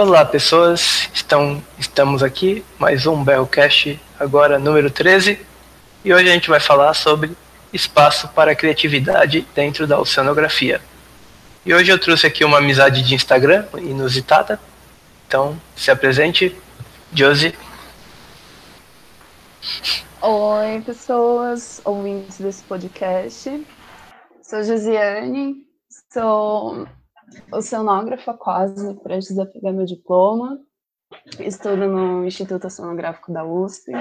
Olá, pessoas. Estão, estamos aqui, mais um Berrocast, agora número 13. E hoje a gente vai falar sobre espaço para criatividade dentro da oceanografia. E hoje eu trouxe aqui uma amizade de Instagram inusitada. Então, se apresente, Josie. Oi, pessoas, ouvintes desse podcast. Sou Josiane, sou oceanógrafa quase, prestes a pegar meu diploma. Estudo no Instituto Oceanográfico da USP.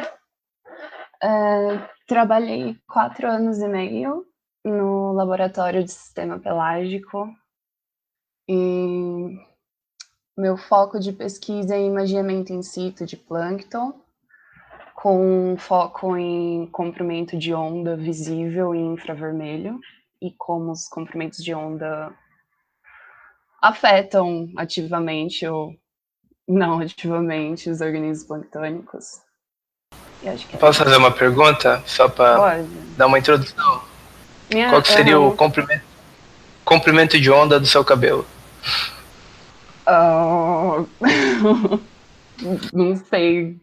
É, trabalhei quatro anos e meio no laboratório de sistema pelágico e meu foco de pesquisa é imagiamento in situ de plâncton, com foco em comprimento de onda visível e infravermelho e como os comprimentos de onda afetam ativamente ou não ativamente os organismos planctônicos. É Posso fazer uma pergunta só para dar uma introdução? Minha... Qual seria uhum. o comprimento, comprimento de onda do seu cabelo? Uh... não sei,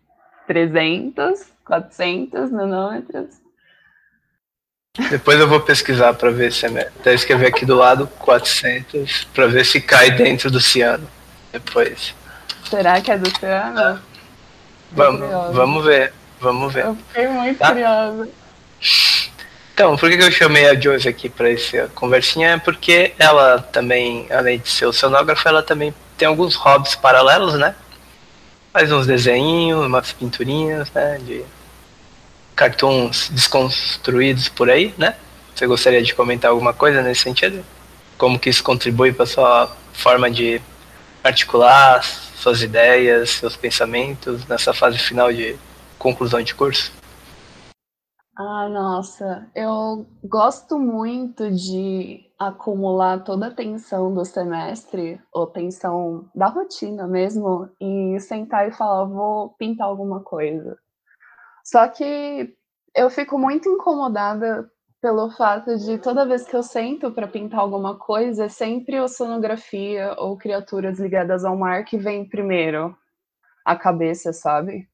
300, 400 nanômetros. Depois eu vou pesquisar para ver se é. Até escrever aqui do lado 400 para ver se cai dentro do ciano. Depois. Será que é do ciano? Ah. Vamos, vamos ver. Vamos ver. Eu fiquei muito tá? curiosa. Então, por que eu chamei a Joyce aqui para essa conversinha? É porque ela também, além de ser oceanógrafa, ela também tem alguns hobbies paralelos, né? Faz uns desenhinhos, umas pinturinhas, né? De cartoons desconstruídos por aí, né? Você gostaria de comentar alguma coisa nesse sentido? Como que isso contribui para sua forma de articular suas ideias, seus pensamentos nessa fase final de conclusão de curso? Ah, nossa, eu gosto muito de acumular toda a tensão do semestre, ou tensão da rotina mesmo, e sentar e falar, vou pintar alguma coisa. Só que eu fico muito incomodada pelo fato de toda vez que eu sento para pintar alguma coisa, é sempre oceanografia ou criaturas ligadas ao mar que vem primeiro à cabeça, sabe?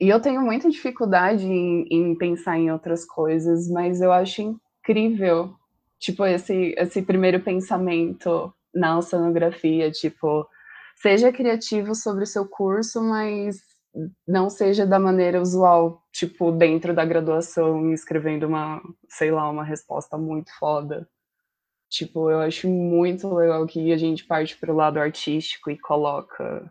E eu tenho muita dificuldade em, em pensar em outras coisas, mas eu acho incrível, tipo, esse, esse primeiro pensamento na oceanografia, tipo, seja criativo sobre o seu curso, mas não seja da maneira usual, tipo, dentro da graduação, escrevendo uma, sei lá, uma resposta muito foda. Tipo, eu acho muito legal que a gente parte para o lado artístico e coloca,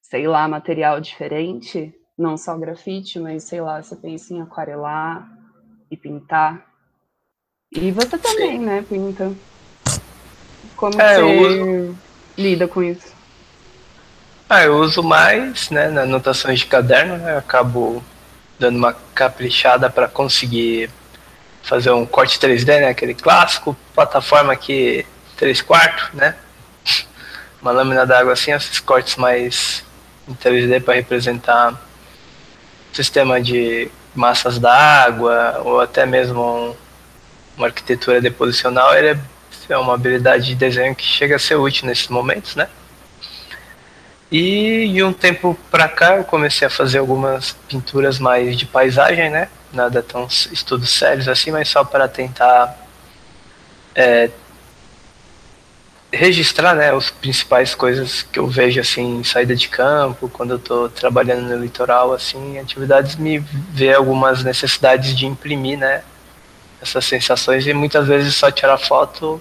sei lá, material diferente, não só grafite, mas sei lá, você pensa em aquarelar e pintar. E você também, Sim. né, pinta. Como é, você uso... lida com isso? Ah, eu uso mais, né, nas anotações de caderno, né, acabo dando uma caprichada para conseguir fazer um corte 3D, né, aquele clássico, plataforma aqui 3 quartos, né, uma lâmina d'água assim, esses cortes mais em 3D para representar sistema de massas d'água ou até mesmo um, uma arquitetura deposicional, ele é, é uma habilidade de desenho que chega a ser útil nesses momentos, né? E de um tempo para cá eu comecei a fazer algumas pinturas mais de paisagem, né? Nada tão estudos sérios assim, mas só para tentar é, registrar, né, as principais coisas que eu vejo assim em saída de campo, quando eu estou trabalhando no litoral, assim, atividades me vê algumas necessidades de imprimir, né, essas sensações e muitas vezes só tirar foto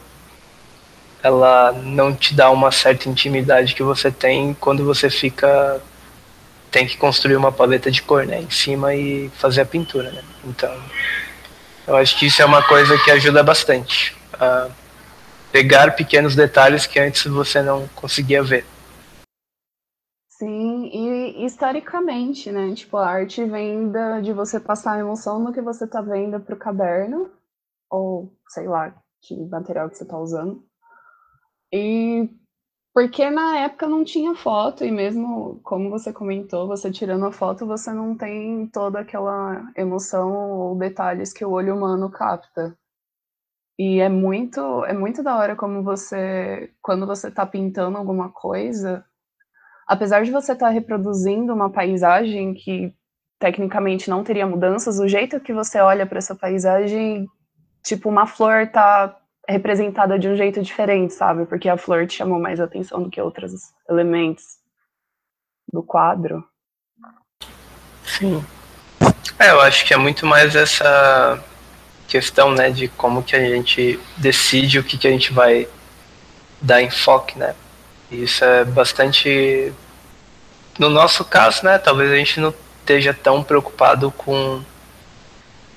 ela não te dá uma certa intimidade que você tem quando você fica tem que construir uma paleta de cor, né, em cima e fazer a pintura, né? Então, eu acho que isso é uma coisa que ajuda bastante a pegar pequenos detalhes que antes você não conseguia ver. Sim, e historicamente, né? Tipo, a arte vem da, de você passar a emoção no que você tá vendo pro caderno, ou sei lá, que material que você tá usando. E porque na época não tinha foto, e mesmo como você comentou, você tirando a foto, você não tem toda aquela emoção ou detalhes que o olho humano capta. E é muito, é muito da hora como você, quando você está pintando alguma coisa, apesar de você estar tá reproduzindo uma paisagem que tecnicamente não teria mudanças, o jeito que você olha para essa paisagem, tipo, uma flor tá representada de um jeito diferente, sabe? Porque a flor te chamou mais atenção do que outros elementos do quadro. Sim. É, eu acho que é muito mais essa questão, né, de como que a gente decide o que que a gente vai dar enfoque, né? Isso é bastante no nosso caso, né, talvez a gente não esteja tão preocupado com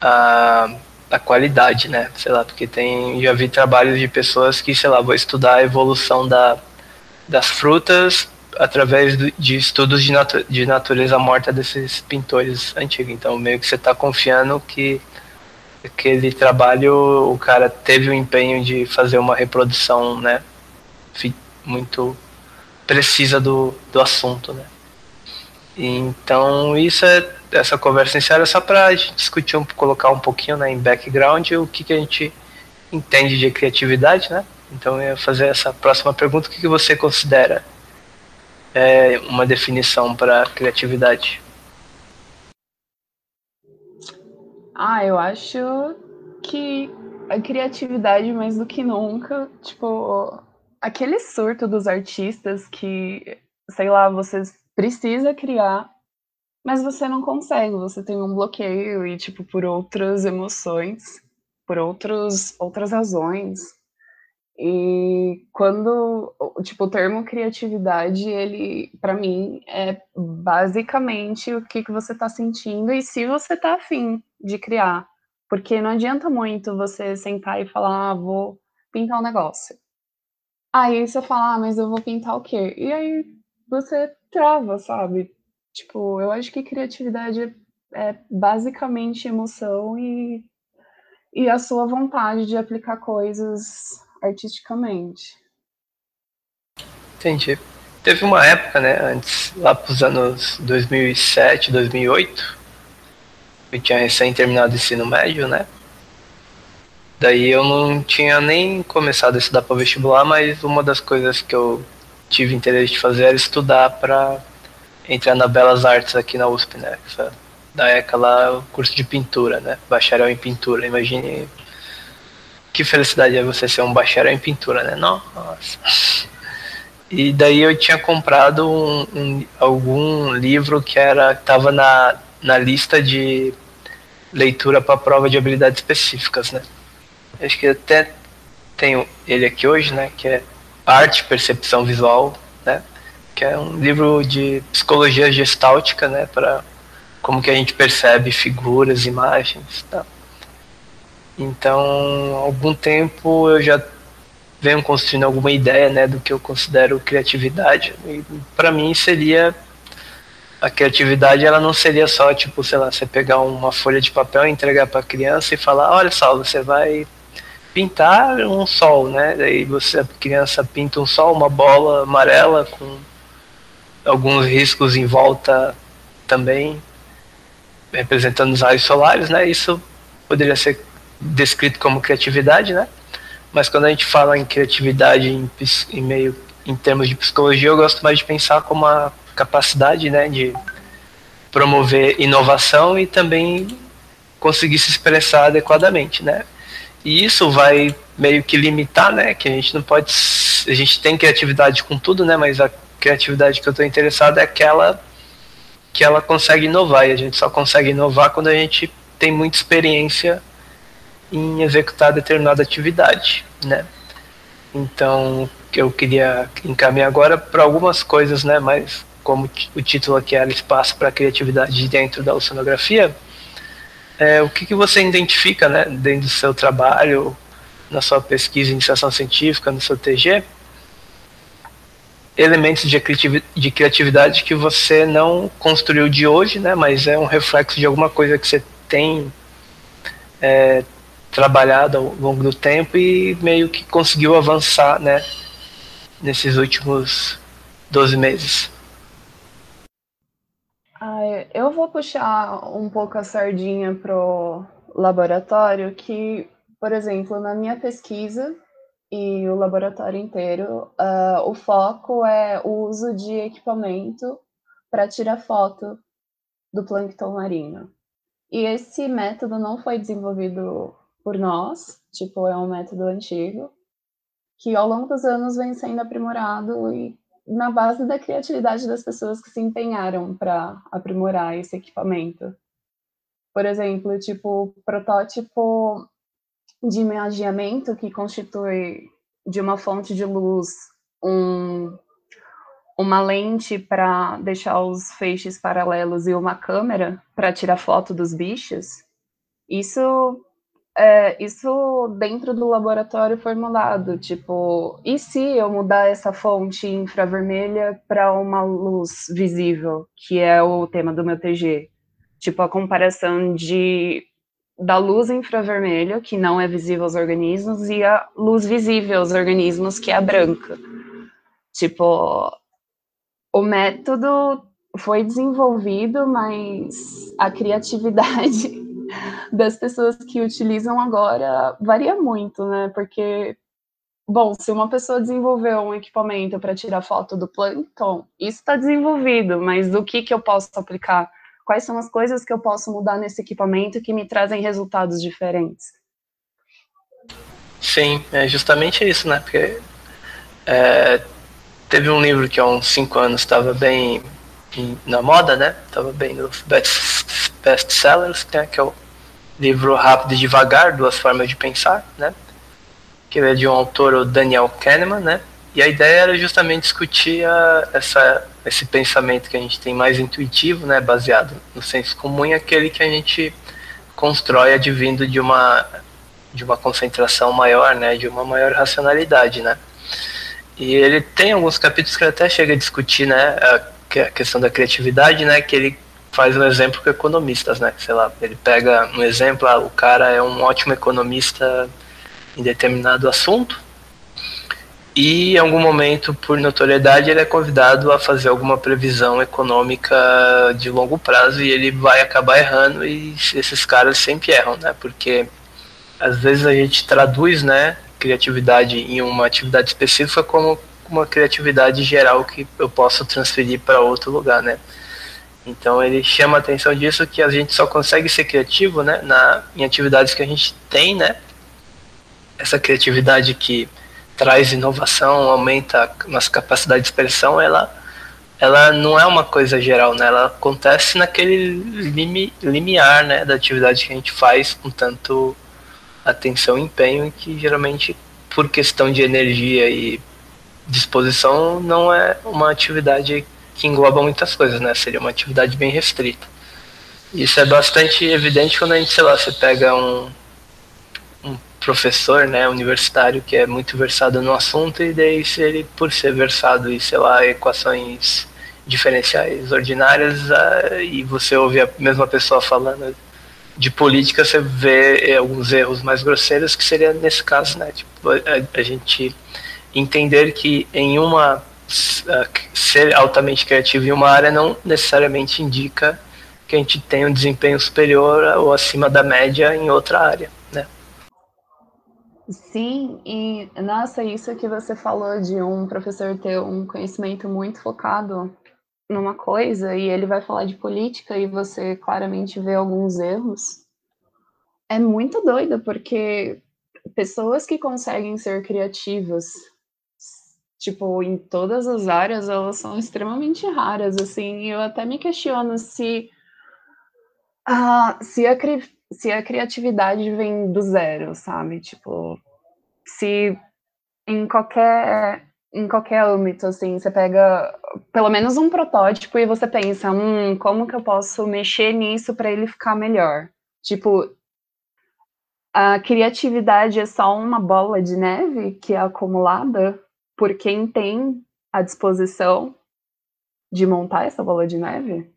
a, a qualidade, né? Sei lá, porque tem já vi trabalhos de pessoas que, sei lá, vou estudar a evolução da, das frutas através de estudos de, natu de natureza morta desses pintores antigos. Então, meio que você está confiando que aquele trabalho o cara teve o empenho de fazer uma reprodução, né, muito precisa do, do assunto, né. Então, isso é essa conversa inicial é só para discutir, um, colocar um pouquinho né, em background o que, que a gente entende de criatividade, né? Então, eu ia fazer essa próxima pergunta: o que, que você considera é, uma definição para criatividade? Ah, eu acho que a criatividade, mais do que nunca, tipo, aquele surto dos artistas que, sei lá, você precisa criar, mas você não consegue, você tem um bloqueio e, tipo, por outras emoções, por outros, outras razões. E quando, tipo, o termo criatividade, ele, para mim, é basicamente o que, que você está sentindo e se você está afim de criar. Porque não adianta muito você sentar e falar, ah, vou pintar um negócio. Aí você fala, ah, mas eu vou pintar o quê? E aí você trava, sabe? Tipo, eu acho que criatividade é basicamente emoção e, e a sua vontade de aplicar coisas artisticamente. Entendi. Teve uma época, né, antes, lá pros anos 2007, 2008, eu tinha recém terminado o ensino médio, né? Daí eu não tinha nem começado a estudar para vestibular, mas uma das coisas que eu tive interesse de fazer era estudar para entrar na Belas Artes aqui na USP, né? Essa, da ECA lá, curso de pintura, né? Bacharel em pintura. Imagine que felicidade é você ser um bacharel em pintura, né? Nossa. E daí eu tinha comprado um, um, algum livro que era tava na, na lista de leitura para prova de habilidades específicas, né? Acho que até tenho ele aqui hoje, né? Que é Arte, Percepção Visual, né? Que é um livro de psicologia gestáltica, né? Para como que a gente percebe figuras, imagens, tá? Então, há algum tempo eu já venho construindo alguma ideia, né, do que eu considero criatividade. E para mim seria a criatividade, ela não seria só tipo, sei lá, você pegar uma folha de papel e entregar para a criança e falar, olha só, você vai pintar um sol, né? Daí você a criança pinta um sol, uma bola amarela com alguns riscos em volta também representando os raios solares, né? Isso poderia ser descrito como criatividade, né? Mas quando a gente fala em criatividade em, em meio em termos de psicologia, eu gosto mais de pensar como a capacidade, né, de promover inovação e também conseguir se expressar adequadamente, né? E isso vai meio que limitar, né, que a gente não pode a gente tem criatividade com tudo, né, mas a criatividade que eu estou interessado é aquela que ela consegue inovar e a gente só consegue inovar quando a gente tem muita experiência em executar determinada atividade, né? Então, eu queria encaminhar agora para algumas coisas, né? Mas como o título aqui era espaço para criatividade dentro da oceanografia, é, o que, que você identifica, né, dentro do seu trabalho, na sua pesquisa, iniciação científica, no seu TG, elementos de criatividade que você não construiu de hoje, né, mas é um reflexo de alguma coisa que você tem é, trabalhado ao longo do tempo e meio que conseguiu avançar, né, nesses últimos 12 meses. Ah, eu vou puxar um pouco a sardinha pro laboratório que, por exemplo, na minha pesquisa, e o laboratório inteiro, uh, o foco é o uso de equipamento para tirar foto do plâncton marinho. E esse método não foi desenvolvido por nós, tipo, é um método antigo, que ao longo dos anos vem sendo aprimorado e na base da criatividade das pessoas que se empenharam para aprimorar esse equipamento. Por exemplo, tipo, protótipo de imagiamento que constitui de uma fonte de luz um, uma lente para deixar os feixes paralelos e uma câmera para tirar foto dos bichos, isso é, isso dentro do laboratório formulado, tipo, e se eu mudar essa fonte infravermelha para uma luz visível, que é o tema do meu TG? Tipo, a comparação de da luz infravermelha, que não é visível aos organismos, e a luz visível aos organismos, que é a branca. Tipo, o método foi desenvolvido, mas a criatividade das pessoas que utilizam agora varia muito, né? Porque, bom, se uma pessoa desenvolveu um equipamento para tirar foto do plâncton, isso está desenvolvido, mas do que, que eu posso aplicar? Quais são as coisas que eu posso mudar nesse equipamento que me trazem resultados diferentes? Sim, é justamente isso, né? Porque é, teve um livro que há uns 5 anos estava bem na moda, né? Estava bem nos best, best sellers, né? Que é o livro Rápido e Devagar, Duas Formas de Pensar, né? Que é de um autor, o Daniel Kahneman, né? E a ideia era justamente discutir a, essa, esse pensamento que a gente tem mais intuitivo, né, baseado no senso comum, e aquele que a gente constrói advindo de uma, de uma concentração maior, né, de uma maior racionalidade, né. E ele tem alguns capítulos que até chega a discutir, né, a, a questão da criatividade, né, que ele faz um exemplo com economistas, né, sei lá, ele pega um exemplo, ah, o cara é um ótimo economista em determinado assunto, e em algum momento, por notoriedade, ele é convidado a fazer alguma previsão econômica de longo prazo e ele vai acabar errando e esses caras sempre erram, né? Porque às vezes a gente traduz, né, criatividade em uma atividade específica como uma criatividade geral que eu posso transferir para outro lugar, né? Então ele chama a atenção disso que a gente só consegue ser criativo, né, na, em atividades que a gente tem, né? Essa criatividade que traz inovação, aumenta nossa capacidade de expressão, ela, ela não é uma coisa geral, né? Ela acontece naquele limi, limiar, né, da atividade que a gente faz com tanto atenção e empenho, que geralmente por questão de energia e disposição não é uma atividade que engloba muitas coisas, né? Seria uma atividade bem restrita. Isso é bastante evidente quando a gente, sei lá, você pega um, professor, né, universitário que é muito versado no assunto e daí se ele por ser versado em, sei lá, equações diferenciais ordinárias e você ouve a mesma pessoa falando de política, você vê eh, alguns erros mais grosseiros que seria nesse caso, né, tipo, a, a gente entender que em uma ser altamente criativo em uma área não necessariamente indica que a gente tem um desempenho superior ou acima da média em outra área. Sim, e nossa, isso que você falou de um professor ter um conhecimento muito focado numa coisa e ele vai falar de política e você claramente vê alguns erros, é muito doido, porque pessoas que conseguem ser criativas, tipo, em todas as áreas, elas são extremamente raras, assim, e eu até me questiono se, uh, se a se a criatividade vem do zero, sabe? Tipo, se em qualquer em qualquer âmbito, assim, você pega pelo menos um protótipo e você pensa, hum, como que eu posso mexer nisso para ele ficar melhor? Tipo, a criatividade é só uma bola de neve que é acumulada por quem tem a disposição de montar essa bola de neve?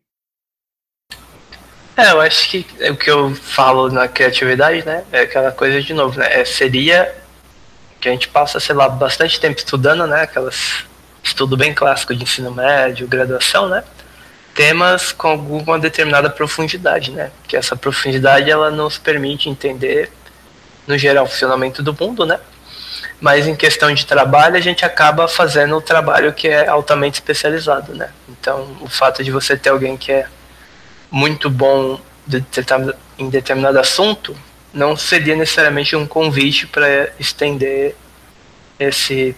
É, eu acho que o que eu falo na criatividade, né, é aquela coisa de novo, né, é, seria que a gente passa, sei lá, bastante tempo estudando, né, aquelas estudo bem clássico de ensino médio, graduação, né, temas com alguma determinada profundidade, né, que essa profundidade ela nos permite entender, no geral, o funcionamento do mundo, né, mas em questão de trabalho a gente acaba fazendo o trabalho que é altamente especializado, né? Então, o fato de você ter alguém que é muito bom em determinado assunto não seria necessariamente um convite para estender esse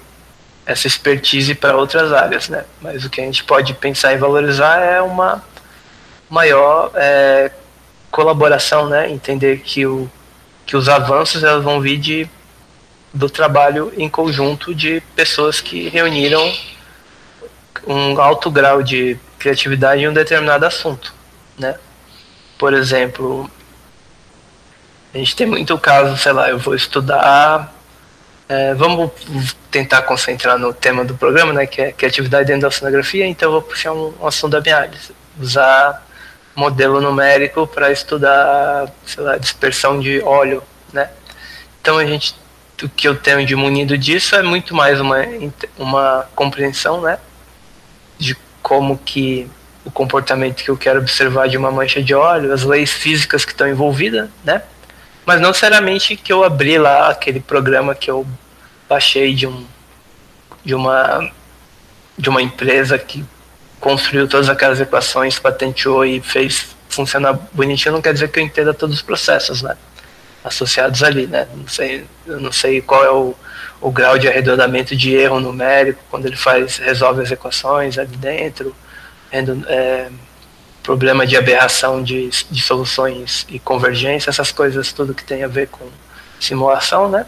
essa expertise para outras áreas, né? Mas o que a gente pode pensar em valorizar é uma maior é, colaboração, né? Entender que, o, que os avanços elas vão vir de, do trabalho em conjunto de pessoas que reuniram um alto grau de criatividade em um determinado assunto, né? Por exemplo, a gente tem muito caso, sei lá, eu vou estudar é, vamos tentar concentrar no tema do programa, né, que é criatividade dentro da oceanografia, então eu vou puxar um, um assunto da minha área. Usar modelo numérico para estudar, sei lá, dispersão de óleo, né? Então a gente, o que eu tenho de munido disso é muito mais uma, uma compreensão, né, de como que o comportamento que eu quero observar de uma mancha de óleo, as leis físicas que estão envolvidas, né? Mas não seriamente que eu abri lá aquele programa que eu baixei de um de uma de uma empresa que construiu todas aquelas equações, patenteou e fez funcionar bonitinho, não quer dizer que eu entenda todos os processos, né? Associados ali, né? Não sei, eu não sei qual é o, o grau de arredondamento de erro numérico quando ele faz resolve as equações ali dentro, é, problema de aberração de, de soluções e convergência, essas coisas tudo que tem a ver com simulação, né?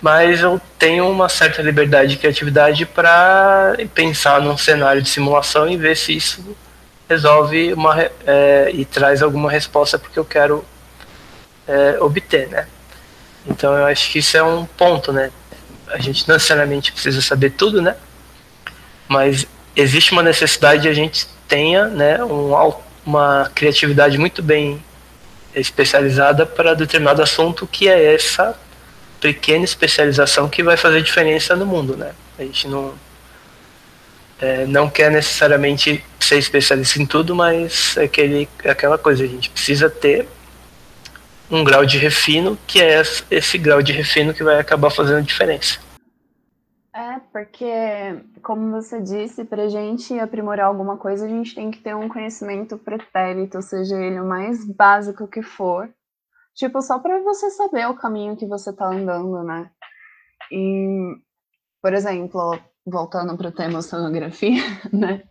Mas eu tenho uma certa liberdade de criatividade para pensar num cenário de simulação e ver se isso resolve uma, é, e traz alguma resposta porque eu quero é, obter, né? Então eu acho que isso é um ponto, né? A gente não necessariamente precisa saber tudo, né? Mas existe uma necessidade de a gente tenha né, um, uma criatividade muito bem especializada para determinado assunto, que é essa pequena especialização que vai fazer diferença no mundo, né? A gente não é, não quer necessariamente ser especialista em tudo, mas é aquele, é aquela coisa, a gente precisa ter um grau de refino, que é esse grau de refino que vai acabar fazendo diferença. É, porque, como você disse, para a gente aprimorar alguma coisa, a gente tem que ter um conhecimento pretérito, seja ele o mais básico que for. Tipo, só para você saber o caminho que você está andando, né? E, por exemplo, voltando para o tema sonografia, né?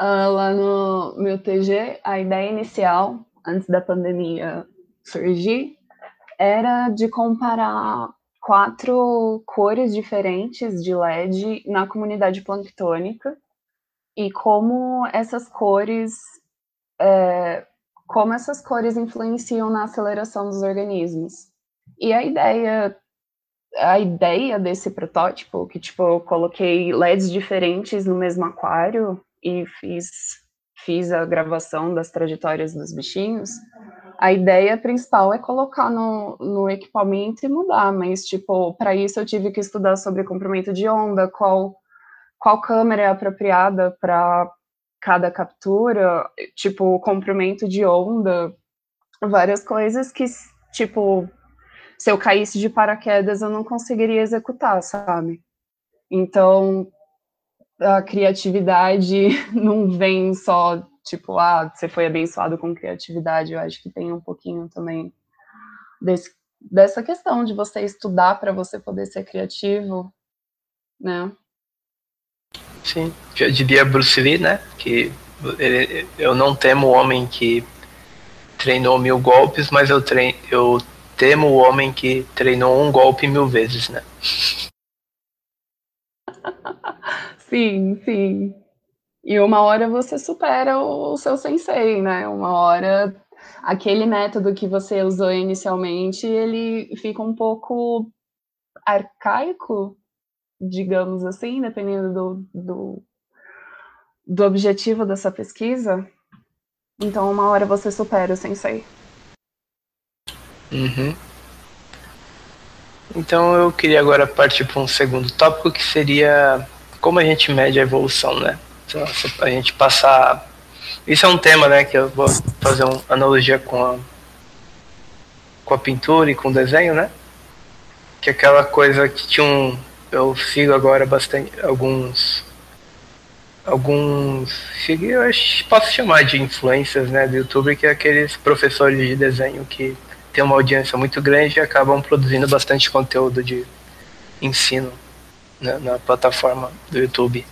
Uh, lá no meu TG, a ideia inicial, antes da pandemia surgir, era de comparar quatro cores diferentes de LED na comunidade planctônica e como essas cores é, como essas cores influenciam na aceleração dos organismos. E a ideia a ideia desse protótipo, que tipo, eu coloquei LEDs diferentes no mesmo aquário e fiz, fiz a gravação das trajetórias dos bichinhos, a ideia principal é colocar no, no equipamento e mudar, mas, tipo, para isso eu tive que estudar sobre comprimento de onda, qual, qual câmera é apropriada para cada captura, tipo, comprimento de onda, várias coisas que, tipo, se eu caísse de paraquedas eu não conseguiria executar, sabe? Então, a criatividade não vem só tipo, ah, você foi abençoado com criatividade. Eu acho que tem um pouquinho também desse, dessa questão de você estudar para você poder ser criativo, né? Sim, já diria Bruce Lee, né? Que ele, eu não temo o homem que treinou mil golpes, mas eu, treino, eu temo o homem que treinou um golpe mil vezes, né? sim, sim. E uma hora você supera o seu sensei, né? Uma hora aquele método que você usou inicialmente, ele fica um pouco arcaico, digamos assim, dependendo do, do, do objetivo dessa pesquisa. Então, uma hora você supera o sensei. Uhum. Então, eu queria agora partir para um segundo tópico que seria como a gente mede a evolução, né? A gente passar. Isso é um tema, né? Que eu vou fazer uma analogia com a, com a pintura e com o desenho, né? que aquela coisa que tinha um. Eu sigo agora bastante alguns. Alguns. Eu acho, posso chamar de influências né, do YouTube, que é aqueles professores de desenho que tem uma audiência muito grande e acabam produzindo bastante conteúdo de ensino né, na plataforma do YouTube.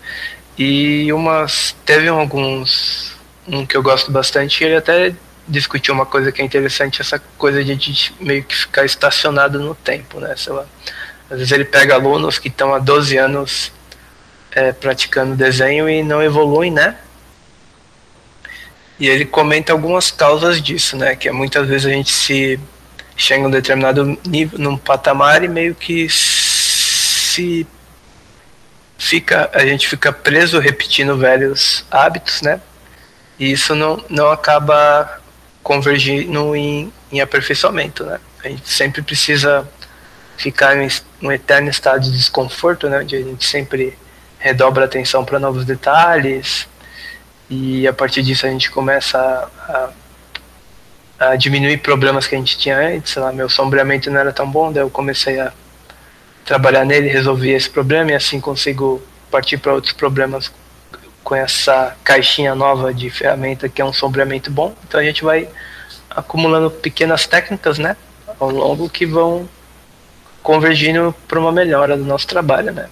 E umas. Teve alguns. Um que eu gosto bastante, ele até discutir uma coisa que é interessante, essa coisa de a gente meio que ficar estacionado no tempo, né? Sei lá. Às vezes ele pega alunos que estão há 12 anos é, praticando desenho e não evoluem, né? E ele comenta algumas causas disso, né? Que é muitas vezes a gente se chega em um determinado nível, num patamar e meio que se fica, a gente fica preso repetindo velhos hábitos, né? E isso não, não acaba convergindo em, em aperfeiçoamento, né? A gente sempre precisa ficar em um eterno estado de desconforto, né? Onde a gente sempre redobra a atenção para novos detalhes e a partir disso a gente começa a, a, a, diminuir problemas que a gente tinha antes. Sei lá, meu sombreamento não era tão bom, daí eu comecei a trabalhar nele, resolver esse problema e assim consigo partir para outros problemas com essa caixinha nova de ferramenta que é um sombreamento bom. Então a gente vai acumulando pequenas técnicas, né, ao longo que vão convergindo para uma melhora do nosso trabalho, né.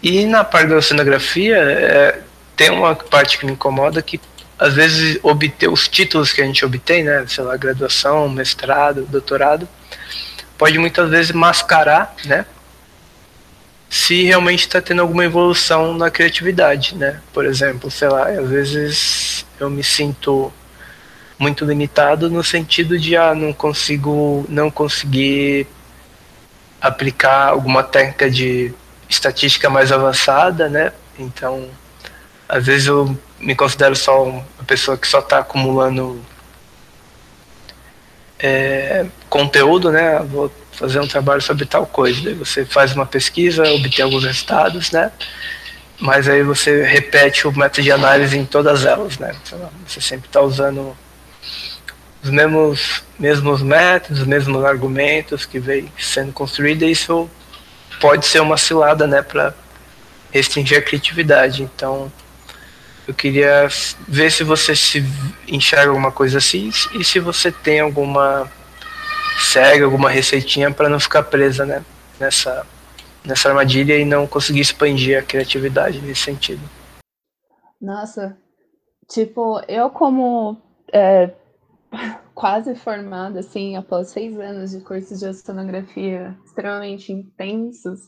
E na parte da oceanografia, é, tem uma parte que me incomoda que às vezes obter os títulos que a gente obtém, né, sei lá, graduação, mestrado, doutorado, pode muitas vezes mascarar, né, se realmente está tendo alguma evolução na criatividade, né? Por exemplo, sei lá, às vezes eu me sinto muito limitado no sentido de ah, não consigo não conseguir aplicar alguma técnica de estatística mais avançada, né? Então, às vezes eu me considero só uma pessoa que só está acumulando é, conteúdo, né? Vou fazer um trabalho sobre tal coisa. Daí você faz uma pesquisa, obtém alguns resultados, né? Mas aí você repete o método de análise em todas elas, né? Você sempre está usando os mesmos, mesmos métodos, os mesmos argumentos que vem sendo construído, e isso pode ser uma cilada, né, para restringir a criatividade. Então, eu queria ver se você se enxerga alguma coisa assim e se você tem alguma segue alguma receitinha para não ficar presa né, nessa, nessa armadilha e não conseguir expandir a criatividade nesse sentido. Nossa, tipo, eu como é, quase formada, assim, após seis anos de cursos de oceanografia extremamente intensos,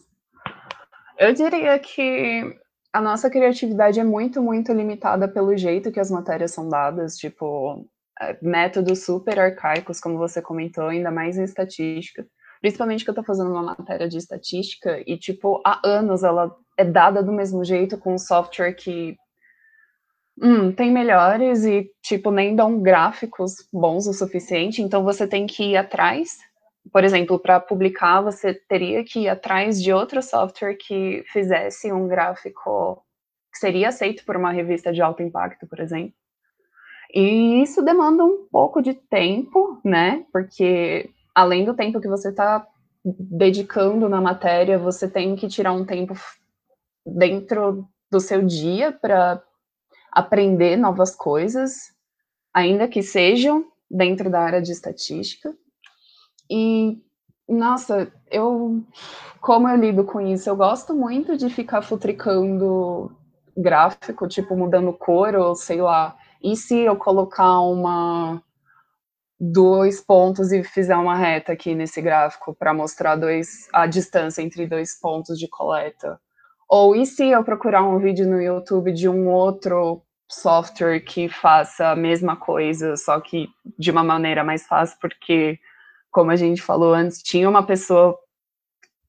eu diria que a nossa criatividade é muito, muito limitada pelo jeito que as matérias são dadas, tipo, é, métodos super arcaicos, como você comentou, ainda mais em estatística. Principalmente que eu estou fazendo uma matéria de estatística e, tipo, há anos ela é dada do mesmo jeito com um software que hum, tem melhores e, tipo, nem dão gráficos bons o suficiente, então você tem que ir atrás. Por exemplo, para publicar, você teria que ir atrás de outro software que fizesse um gráfico que seria aceito por uma revista de alto impacto, por exemplo. E isso demanda um pouco de tempo, né? Porque além do tempo que você está dedicando na matéria, você tem que tirar um tempo dentro do seu dia para aprender novas coisas, ainda que sejam dentro da área de estatística. E nossa, eu como eu lido com isso? Eu gosto muito de ficar futricando gráfico, tipo mudando cor ou sei lá, e se eu colocar uma dois pontos e fizer uma reta aqui nesse gráfico para mostrar dois, a distância entre dois pontos de coleta? Ou e se eu procurar um vídeo no YouTube de um outro software que faça a mesma coisa, só que de uma maneira mais fácil, porque, como a gente falou antes, tinha uma pessoa,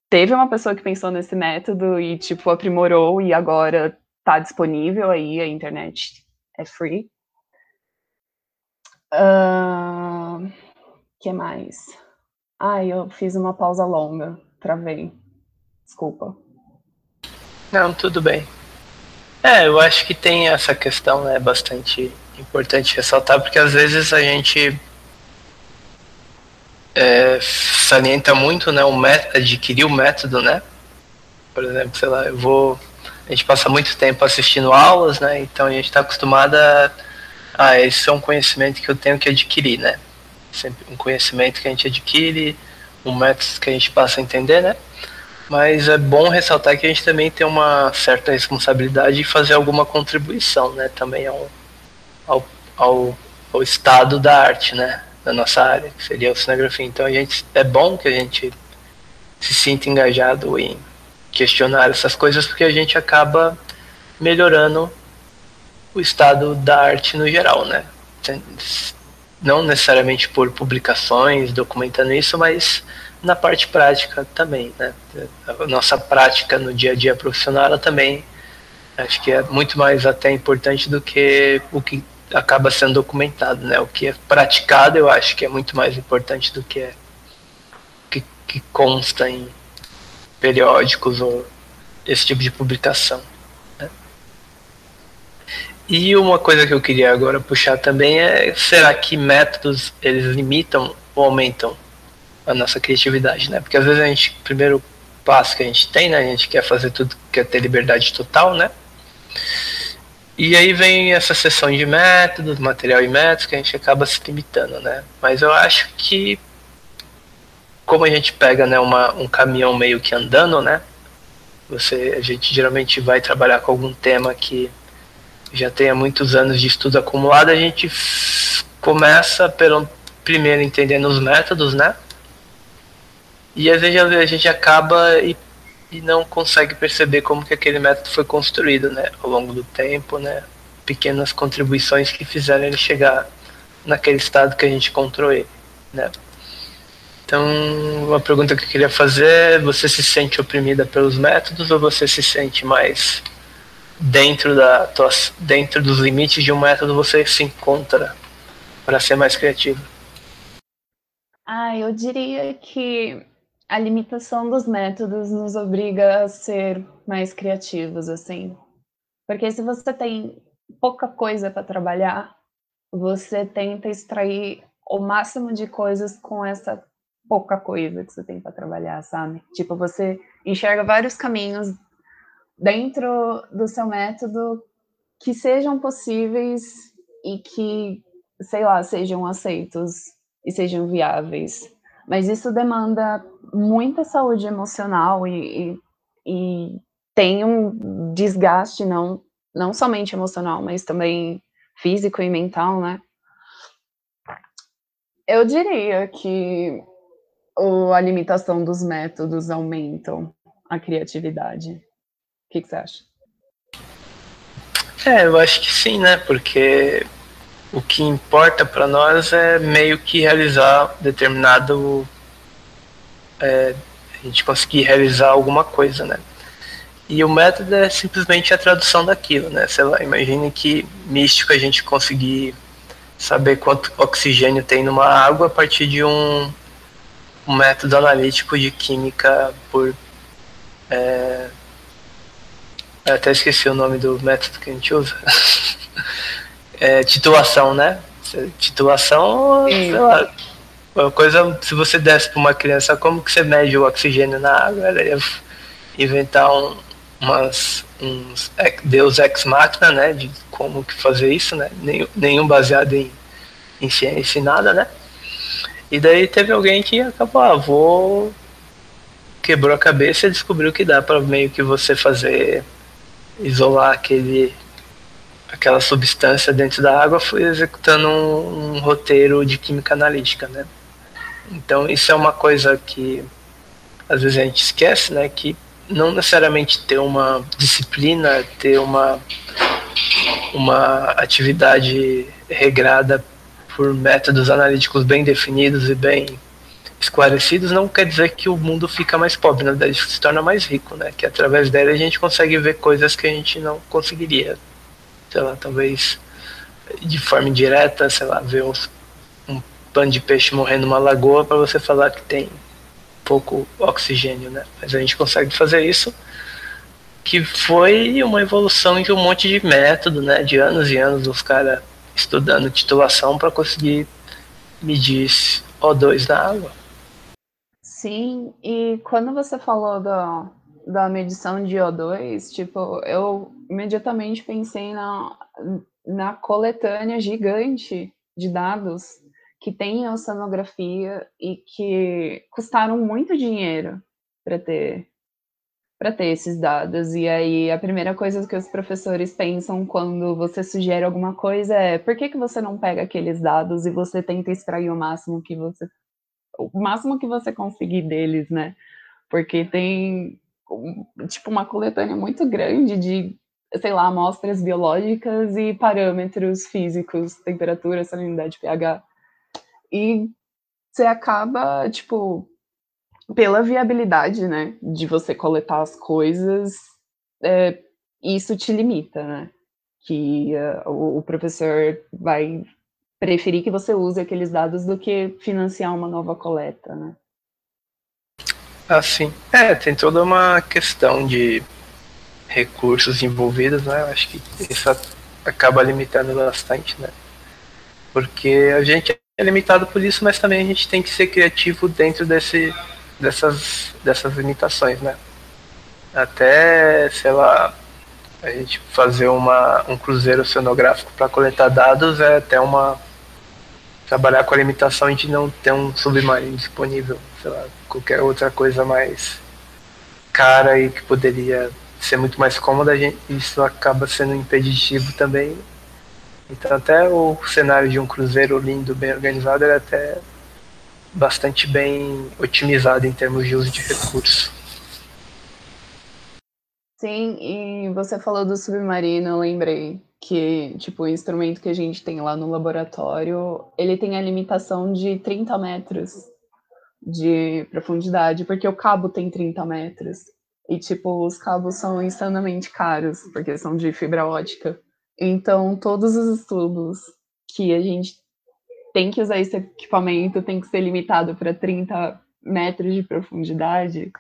teve uma pessoa que pensou nesse método e, tipo, aprimorou e agora está disponível aí, a internet é free. Uh, que mais? Ai, eu fiz uma pausa longa para ver. Desculpa. Não, tudo bem. É, eu acho que tem essa questão, né, bastante importante ressaltar, porque às vezes a gente é, salienta muito, né, o método, adquirir o método, né? Por exemplo, sei lá, eu vou, a gente passa muito tempo assistindo aulas, né? Então a gente está acostumada a, ah, esse é um conhecimento que eu tenho que adquirir, né? Sempre um conhecimento que a gente adquire, um método que a gente passa a entender, né? Mas é bom ressaltar que a gente também tem uma certa responsabilidade de fazer alguma contribuição, né? Também ao, ao, ao, ao estado da arte, né? Da nossa área, que seria a oceanografia. Então a gente é bom que a gente se sinta engajado em questionar essas coisas, porque a gente acaba melhorando o estado da arte no geral, né? Não necessariamente por publicações documentando isso, mas na parte prática também, né? A nossa prática no dia a dia profissional ela também acho que é muito mais até importante do que o que acaba sendo documentado, né? O que é praticado eu acho que é muito mais importante do que é que, que consta em periódicos ou esse tipo de publicação. Né? E uma coisa que eu queria agora puxar também é será que métodos eles limitam ou aumentam a nossa criatividade, né? Porque às vezes a gente, primeiro passo que a gente tem, né? A gente quer fazer tudo, quer ter liberdade total, né? E aí vem essa sessão de métodos, material e métodos, que a gente acaba se limitando, né? Mas eu acho que como a gente pega né, uma, um caminhão meio que andando, né? Você, a gente geralmente vai trabalhar com algum tema que já tenha muitos anos de estudo acumulado, a gente começa pelo primeiro entendendo os métodos, né? E às vezes a gente acaba e, não consegue perceber como que aquele método foi construído, né? Ao longo do tempo, né? Pequenas contribuições que fizeram ele chegar naquele estado que a gente encontrou ele, né? Então, uma pergunta que eu queria fazer é: você se sente oprimida pelos métodos ou você se sente mais dentro da dentro dos limites de um método você se encontra para ser mais criativo? Ah, eu diria que a limitação dos métodos nos obriga a ser mais criativos, assim. Porque se você tem pouca coisa para trabalhar, você tenta extrair o máximo de coisas com essa pouca coisa que você tem para trabalhar, sabe? Tipo, você enxerga vários caminhos dentro do seu método que sejam possíveis e que, sei lá, sejam aceitos e sejam viáveis. Mas isso demanda muita saúde emocional e, e, e tem um desgaste não, não somente emocional, mas também físico e mental, né? Eu diria que a limitação dos métodos aumentam a criatividade? O que, que você acha? É, eu acho que sim, né? Porque o que importa para nós é meio que realizar determinado. É, a gente conseguir realizar alguma coisa, né? E o método é simplesmente a tradução daquilo, né? Sei lá, imagine que místico a gente conseguir saber quanto oxigênio tem numa água a partir de um, um método analítico de química por. É, até esqueci o nome do método que a gente usa. é, titulação, né? Titulação, sei lá. Uma coisa, se você desse para uma criança como que você mede o oxigênio na água, ela ia inventar um, umas, uns Deus ex machina, né? De como que fazer isso, né? Nenhum, nenhum baseado em, em ciência e nada, né? E daí teve alguém que acabou, ah, vou. Quebrou a cabeça e descobriu que dá para meio que você fazer. isolar aquele. Aquela substância dentro da água, foi executando um, um roteiro de química analítica, né? Então isso é uma coisa que às vezes a gente esquece, né? Que não necessariamente ter uma disciplina, ter uma, uma atividade regrada por métodos analíticos bem definidos e bem esclarecidos, não quer dizer que o mundo fica mais pobre, na verdade se torna mais rico, né? Que através dela a gente consegue ver coisas que a gente não conseguiria, sei lá, talvez de forma indireta, sei lá, ver uns, um pano de peixe morrendo numa lagoa para você falar que tem pouco oxigênio, né? Mas a gente consegue fazer isso, que foi uma evolução de um monte de método, né? De anos e anos os caras estudando titulação para conseguir medir O2 na água. Sim, e quando você falou da, da medição de O2, tipo, eu imediatamente pensei na, na coletânea gigante de dados que tem oceanografia e que custaram muito dinheiro para ter para ter esses dados. E aí a primeira coisa que os professores pensam quando você sugere alguma coisa é por que, que você não pega aqueles dados e você tenta extrair o máximo que você o máximo que você conseguir deles, né? Porque tem tipo uma coletânea muito grande de sei lá, amostras biológicas e parâmetros físicos, temperatura, salinidade, pH. E você acaba, tipo, pela viabilidade, né, de você coletar as coisas, é, isso te limita, né? Que uh, o, o professor vai preferir que você use aqueles dados do que financiar uma nova coleta, né? Assim, é, tem toda uma questão de recursos envolvidos, né? Acho que isso acaba limitando bastante, né? Porque a gente é limitado por isso, mas também a gente tem que ser criativo dentro desse, dessas, dessas limitações, né? Até, sei lá, a gente fazer uma, um cruzeiro oceanográfico para coletar dados é até uma. Trabalhar com a limitação de não ter um submarino disponível, sei lá, qualquer outra coisa mais cara e que poderia ser muito mais cômoda, isso acaba sendo impeditivo também. Então até o cenário de um cruzeiro lindo, bem organizado, é até bastante bem otimizado em termos de uso de recursos. Sim, e você falou do submarino, eu lembrei que, tipo, o instrumento que a gente tem lá no laboratório, ele tem a limitação de 30 metros de profundidade, porque o cabo tem 30 metros. E, tipo, os cabos são insanamente caros, porque são de fibra ótica. Então, todos os estudos que a gente tem que usar esse equipamento tem que ser limitado para 30 metros de profundidade.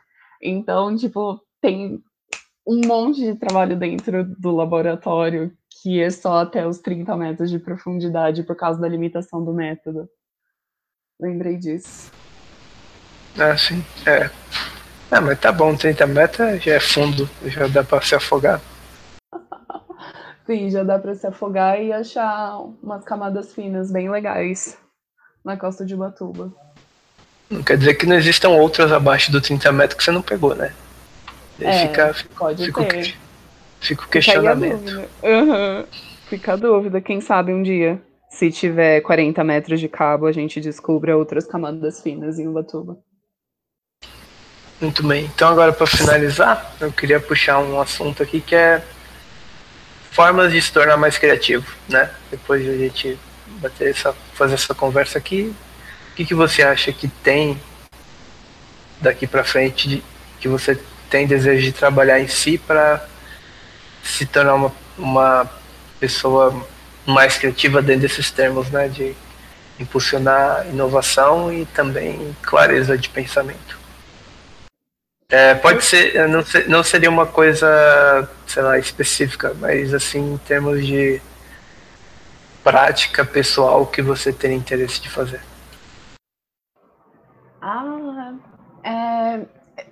Então, tipo, tem um monte de trabalho dentro do laboratório que é só até os 30 metros de profundidade por causa da limitação do método. Lembrei disso. Ah, sim. É. Ah, mas tá bom, 30 metros já é fundo, já dá pra se afogar. Sim, já dá pra se afogar e achar umas camadas finas bem legais na costa de Ubatuba. Não quer dizer que não existam outras abaixo do 30 metros que você não pegou, né? É, fica, pode fica, ter. Fica o questionamento. Fica a, uhum. fica a dúvida, quem sabe um dia, se tiver 40 metros de cabo, a gente descubra outras camadas finas em Ubatuba. Muito bem. Então agora para finalizar, eu queria puxar um assunto aqui que é formas de se tornar mais criativo, né? Depois de a gente bater essa, fazer essa conversa aqui, o que, que você acha que tem daqui para frente de, que você tem desejo de trabalhar em si para se tornar uma, uma pessoa mais criativa dentro desses termos, né? De impulsionar inovação e também clareza de pensamento. É, pode ser, não, ser, não seria uma coisa, sei lá, específica, mas assim, em termos de prática pessoal que você tem interesse de fazer. Ah, é,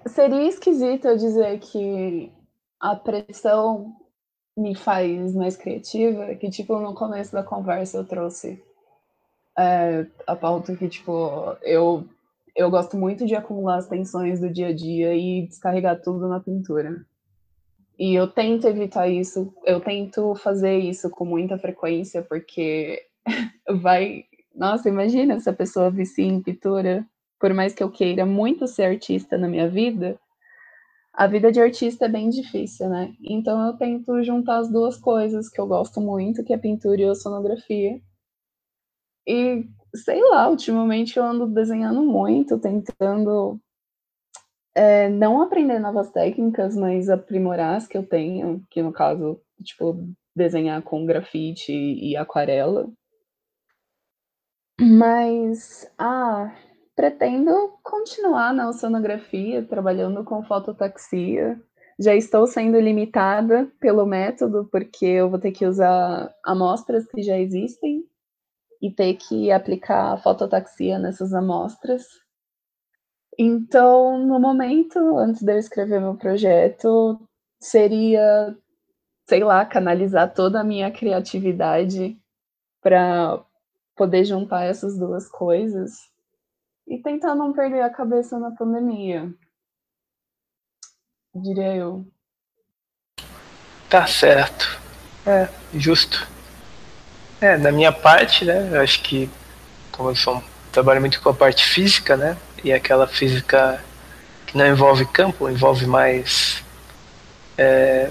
seria esquisito eu dizer que a pressão me faz mais criativa, que tipo, no começo da conversa eu trouxe é, a pauta que, tipo, eu eu gosto muito de acumular as tensões do dia a dia e descarregar tudo na pintura. E eu tento evitar isso, eu tento fazer isso com muita frequência, porque vai. Nossa, imagina se a pessoa vicia em pintura. Por mais que eu queira muito ser artista na minha vida, a vida de artista é bem difícil, né? Então eu tento juntar as duas coisas que eu gosto muito, que é pintura e sonografia. E sei lá, ultimamente eu ando desenhando muito, tentando é, não aprender novas técnicas, mas aprimorar as que eu tenho, que no caso, tipo, desenhar com grafite e aquarela. Mas, ah, pretendo continuar na oceanografia, trabalhando com fototaxia. Já estou sendo limitada pelo método, porque eu vou ter que usar amostras que já existem e ter que aplicar fototaxia nessas amostras. Então, no momento, antes de eu escrever meu projeto, seria, sei lá, canalizar toda a minha criatividade para poder juntar essas duas coisas e tentar não perder a cabeça na pandemia. Diria eu. Tá certo. É, justo. É, da minha parte, né, eu acho que como eu sou, trabalho muito com a parte física, né, e aquela física que não envolve campo, envolve mais é,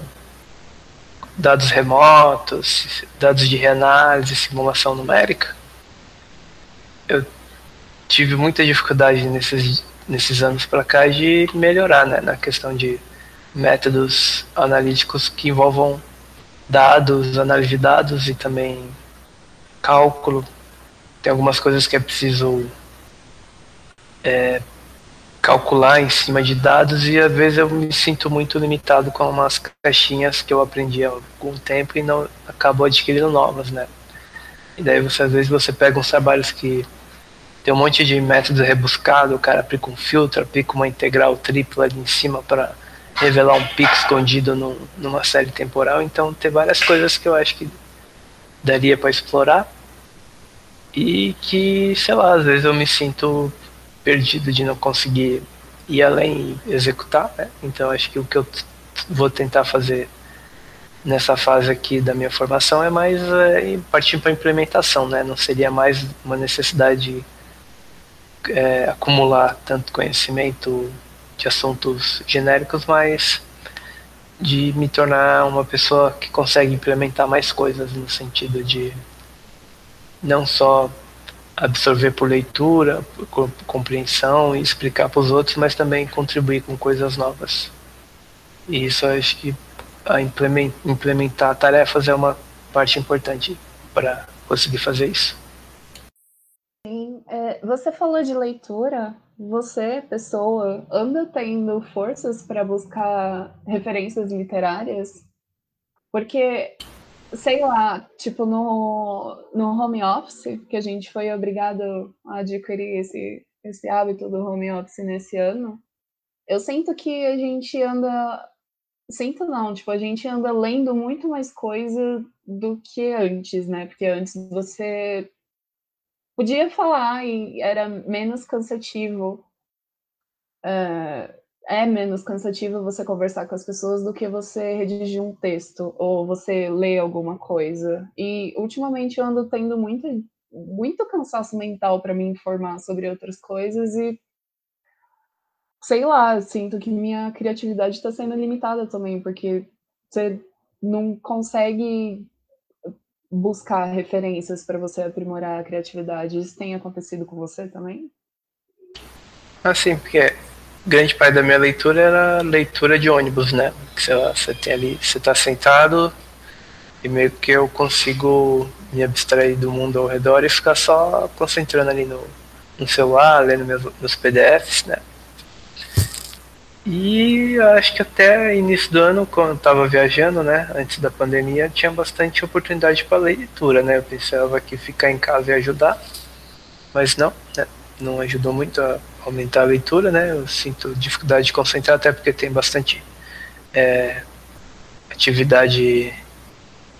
dados remotos, dados de reanálise, simulação numérica. Eu tive muita dificuldade nesses, nesses anos para cá de melhorar né, na questão de métodos analíticos que envolvam dados, análise de dados e também cálculo. Tem algumas coisas que é preciso é, calcular em cima de dados e às vezes eu me sinto muito limitado com umas caixinhas que eu aprendi há algum tempo e não acabo adquirindo novas, né? E daí você às vezes você pega uns trabalhos que tem um monte de método rebuscado, o cara aplica um filtro, aplica uma integral tripla ali em cima para revelar um pico escondido no, numa série temporal. Então tem várias coisas que eu acho que daria para explorar e que, sei lá, às vezes eu me sinto perdido de não conseguir ir além e executar, né? Então acho que o que eu vou tentar fazer nessa fase aqui da minha formação é mais é, partir para implementação, né? Não seria mais uma necessidade é, acumular tanto conhecimento de assuntos genéricos, mas de me tornar uma pessoa que consegue implementar mais coisas no sentido de não só absorver por leitura, por compreensão e explicar para os outros, mas também contribuir com coisas novas. E isso eu acho que a implementar tarefas é uma parte importante para conseguir fazer isso. É, você falou de leitura. Você, pessoa, anda tendo forças para buscar referências literárias? Porque sei lá, tipo no, no home office, que a gente foi obrigado a adquirir esse, esse hábito do home office nesse ano, eu sinto que a gente anda. Sinto não, tipo, a gente anda lendo muito mais coisa do que antes, né? Porque antes você podia falar e era menos cansativo. Uh, é menos cansativo você conversar com as pessoas do que você redigir um texto ou você ler alguma coisa. E ultimamente eu ando tendo muito, muito cansaço mental para me informar sobre outras coisas e sei lá, sinto que minha criatividade está sendo limitada também, porque você não consegue buscar referências para você aprimorar a criatividade. Isso tem acontecido com você também? Assim, porque grande parte da minha leitura era leitura de ônibus, né? Sei lá, você tem ali, você tá sentado e meio que eu consigo me abstrair do mundo ao redor e ficar só concentrando ali no, no celular, lendo meus, meus PDFs, né? E acho que até início do ano, quando eu estava viajando, né, antes da pandemia, tinha bastante oportunidade para leitura, né? Eu pensava que ficar em casa ia ajudar, mas não, né? Não ajudou muito a aumentar a leitura, né? Eu sinto dificuldade de concentrar, até porque tem bastante é, atividade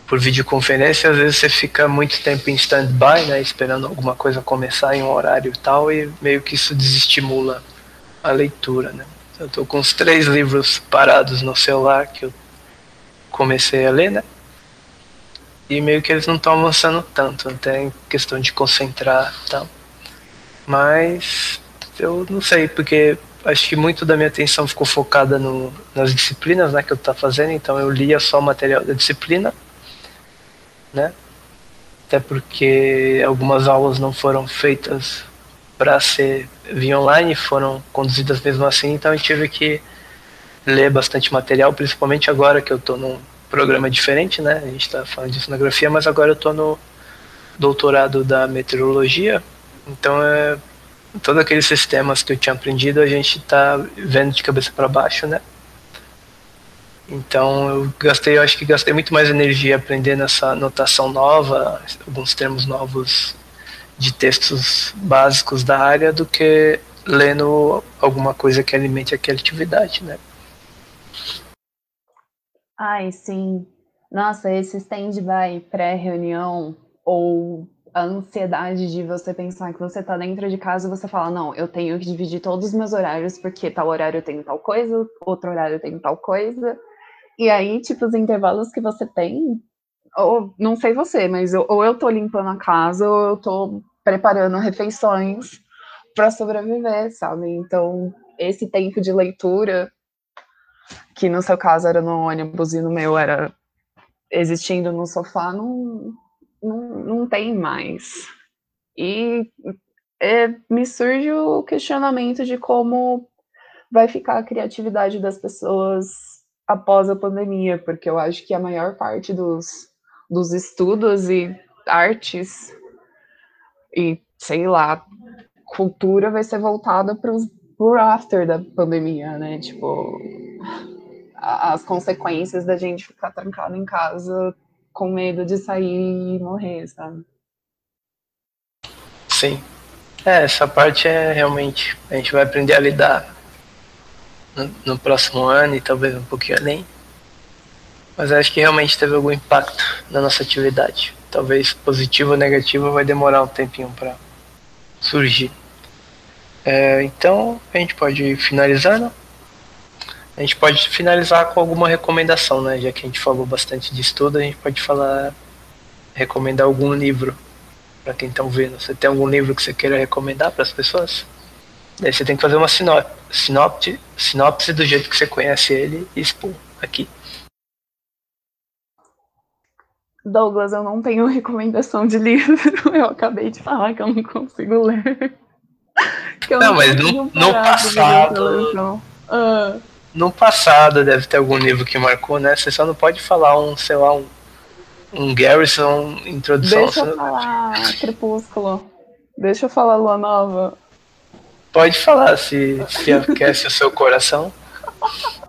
por videoconferência. Às vezes você fica muito tempo em stand-by, né? Esperando alguma coisa começar em um horário e tal, e meio que isso desestimula a leitura, né? Eu tô com os três livros parados no celular que eu comecei a ler, né? E meio que eles não estão avançando tanto, até em questão de concentrar e tal. Mas eu não sei, porque acho que muito da minha atenção ficou focada no, nas disciplinas né, que eu estava fazendo, então eu lia só o material da disciplina, né? Até porque algumas aulas não foram feitas para ser via online, foram conduzidas mesmo assim, então eu tive que ler bastante material, principalmente agora que eu estou num programa diferente, né? A gente está falando de sonografia, mas agora eu estou no doutorado da meteorologia, então é todos aqueles sistemas que eu tinha aprendido a gente está vendo de cabeça para baixo, né? Então eu gastei, eu acho que gastei muito mais energia aprendendo essa notação nova, alguns termos novos de textos básicos da área do que lendo alguma coisa que alimente aquela atividade, né? Ai, sim. Nossa, esse stand-by pré-reunião ou a ansiedade de você pensar que você tá dentro de casa e você fala, não, eu tenho que dividir todos os meus horários, porque tal horário eu tenho tal coisa, outro horário eu tenho tal coisa. E aí, tipo, os intervalos que você tem, ou não sei você, mas eu, ou eu tô limpando a casa, ou eu tô preparando refeições para sobreviver, sabe? Então, esse tempo de leitura, que no seu caso era no ônibus e no meu era existindo no sofá, não, não, não tem mais. E é, me surge o questionamento de como vai ficar a criatividade das pessoas após a pandemia, porque eu acho que a maior parte dos, dos estudos e artes e, sei lá, cultura vai ser voltada para o after da pandemia, né? Tipo, as consequências da gente ficar trancado em casa com medo de sair e morrer, sabe? Sim. É, essa parte é realmente. A gente vai aprender a lidar no, no próximo ano e talvez um pouquinho além. Mas acho que realmente teve algum impacto na nossa atividade. Talvez positivo ou negativo vai demorar um tempinho para surgir. É, então a gente pode ir finalizando. A gente pode finalizar com alguma recomendação, né? Já que a gente falou bastante de estudo, a gente pode falar recomendar algum livro para quem está ouvindo. Você tem algum livro que você queira recomendar para as pessoas? Daí você tem que fazer uma sinopse, sinopse do jeito que você conhece ele e expor aqui. Douglas, eu não tenho recomendação de livro. Eu acabei de falar que eu não consigo ler. não, não mas no, no passado. Uh, no passado deve ter algum livro que marcou, né? Você só não pode falar um, sei lá, um, um Garrison introdução. Deixa eu falar Crepúsculo. Deixa eu falar Lua Nova. Pode falar, se, se aquece o seu coração.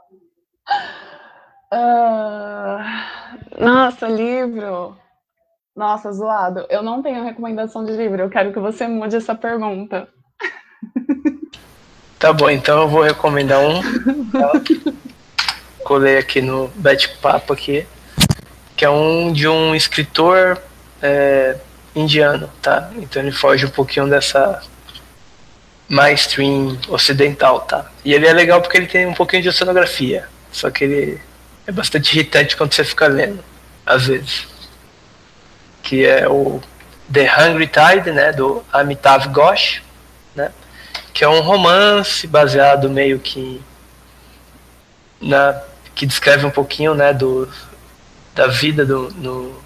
Uh, nossa, livro. Nossa, zoado. Eu não tenho recomendação de livro. Eu quero que você mude essa pergunta. Tá bom, então eu vou recomendar um. Colei aqui no bate-papo aqui. Que é um de um escritor é, indiano, tá? Então ele foge um pouquinho dessa mainstream ocidental, tá? E ele é legal porque ele tem um pouquinho de oceanografia. Só que ele é bastante irritante quando você fica lendo, às vezes. Que é o The Hungry Tide, né? Do Amitav Ghosh, né? que é um romance baseado meio que na que descreve um pouquinho né do da vida do, no,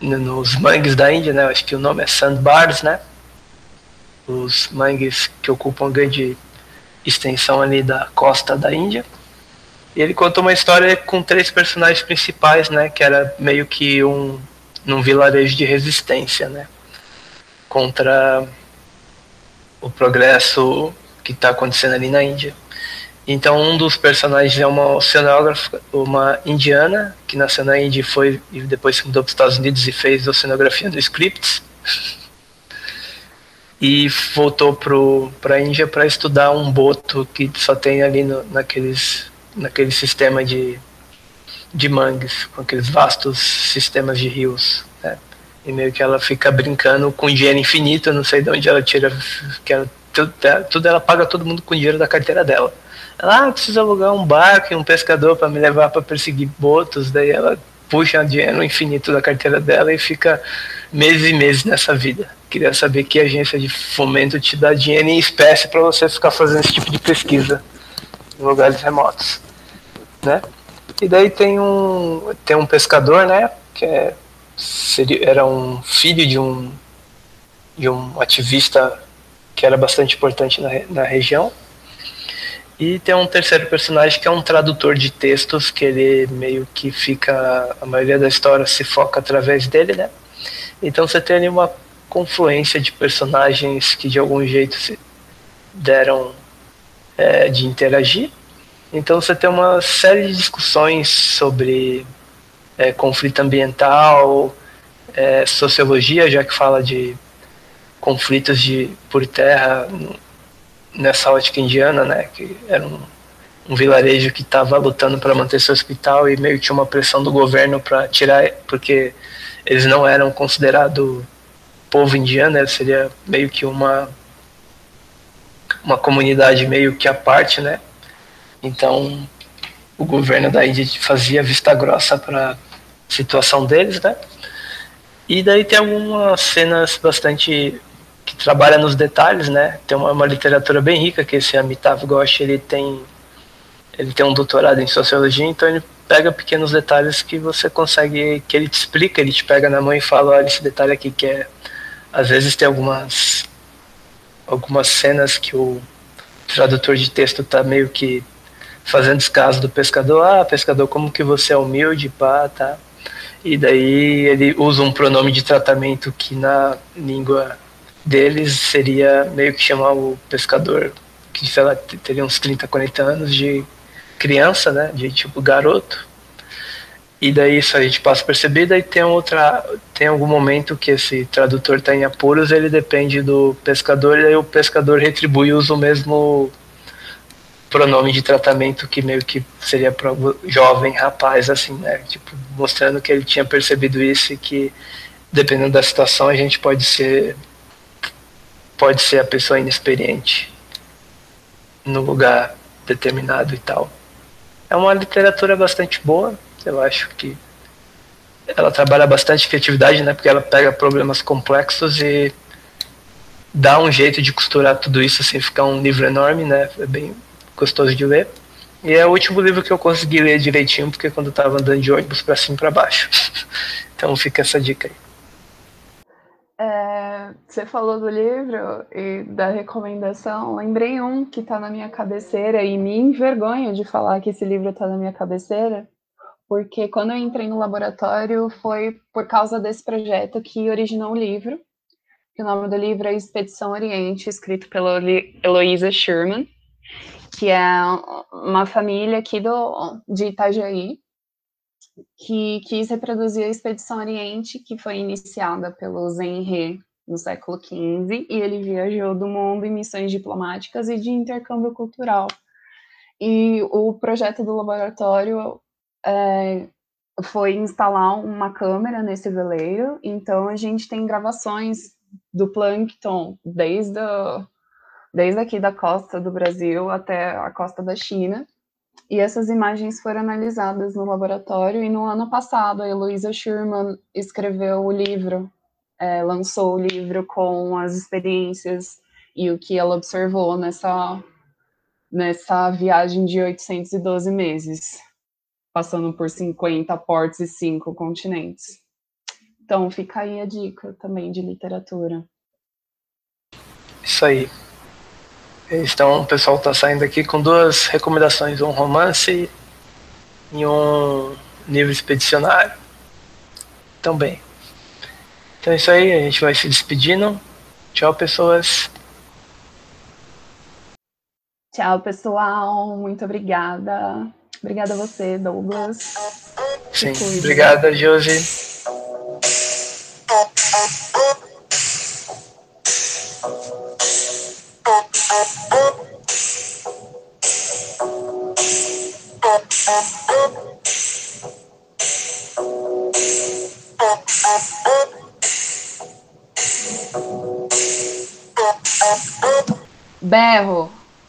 no, nos mangues da Índia né acho que o nome é sandbars né os mangues que ocupam grande extensão ali da costa da Índia e ele conta uma história com três personagens principais né que era meio que um num vilarejo de resistência né contra o progresso que está acontecendo ali na Índia. Então um dos personagens é uma oceanógrafa, uma indiana que nasceu na Índia e foi e depois se mudou para os Estados Unidos e fez oceanografia no Scripts e voltou para a Índia para estudar um boto que só tem ali no, naqueles naquele sistema de de mangues, com aqueles vastos sistemas de rios. Né? E meio que ela fica brincando com dinheiro infinito, eu não sei de onde ela tira, que ela, tudo, tudo ela paga todo mundo com dinheiro da carteira dela. Ela ah, precisa alugar um barco e um pescador para me levar para perseguir botos, daí ela puxa dinheiro infinito da carteira dela e fica meses e meses nessa vida. Queria saber que agência de fomento te dá dinheiro em espécie para você ficar fazendo esse tipo de pesquisa em lugares remotos, né? E daí tem um tem um pescador, né, que é seria, era um filho de um, de um ativista que era bastante importante na, na região. E tem um terceiro personagem que é um tradutor de textos, que ele meio que fica. A maioria da história se foca através dele, né? Então você tem ali uma confluência de personagens que de algum jeito se deram é, de interagir. Então você tem uma série de discussões sobre é, conflito ambiental, é, sociologia, já que fala de conflitos de por terra nessa ótica indiana, né, que era um, um vilarejo que estava lutando para manter seu hospital e meio que tinha uma pressão do governo para tirar, porque eles não eram considerados povo indiano, né, seria meio que uma uma comunidade meio que à parte, né? Então o governo da Índia fazia vista grossa para situação deles, né? E daí tem algumas cenas bastante que trabalha nos detalhes, né? Tem uma, uma literatura bem rica que esse Amitav Ghosh ele tem ele tem um doutorado em sociologia, então ele pega pequenos detalhes que você consegue que ele te explica, ele te pega na mão e fala, olha esse detalhe aqui que é às vezes tem algumas algumas cenas que o tradutor de texto tá meio que fazendo descaso do pescador, ah, pescador, como que você é humilde, pá, tá? E daí ele usa um pronome de tratamento que na língua deles seria meio que chamar o pescador, que sei lá, teria uns 30, 40 anos de criança, né, de tipo garoto. E daí isso a gente passa a perceber, daí tem outra, tem algum momento que esse tradutor está em apuros, ele depende do pescador e aí o pescador retribui e usa o mesmo pronome de tratamento que meio que seria para jovem rapaz, assim, né? Tipo, mostrando que ele tinha percebido isso e que, dependendo da situação, a gente pode ser pode ser a pessoa inexperiente no lugar determinado e tal. É uma literatura bastante boa, eu acho que ela trabalha bastante criatividade, né? Porque ela pega problemas complexos e dá um jeito de costurar tudo isso sem ficar um livro enorme, né? É bem gostoso de ler. E é o último livro que eu consegui ler direitinho, porque quando eu tava andando de ônibus para cima e para baixo. então fica essa dica aí. É, você falou do livro e da recomendação. Lembrei um que está na minha cabeceira e me envergonho de falar que esse livro está na minha cabeceira, porque quando eu entrei no laboratório foi por causa desse projeto que originou o livro. o nome do livro é Expedição Oriente, escrito pela Heloísa Sherman que é uma família aqui do, de Itajaí, que quis reproduzir a Expedição Oriente, que foi iniciada pelo Zenhe no século XV, e ele viajou do mundo em missões diplomáticas e de intercâmbio cultural. E o projeto do laboratório é, foi instalar uma câmera nesse veleiro, então a gente tem gravações do plâncton desde desde aqui da costa do Brasil até a costa da China. E essas imagens foram analisadas no laboratório. E no ano passado, a Heloísa Schurman escreveu o livro, é, lançou o livro com as experiências e o que ela observou nessa, nessa viagem de 812 meses, passando por 50 portos e 5 continentes. Então, fica aí a dica também de literatura. Isso aí. Então o pessoal está saindo aqui com duas recomendações, um romance e um livro expedicionário. Também. Então é isso aí, a gente vai se despedindo. Tchau, pessoas. Tchau, pessoal. Muito obrigada. Obrigada a você, Douglas. Sim, obrigada, Josi. Berro.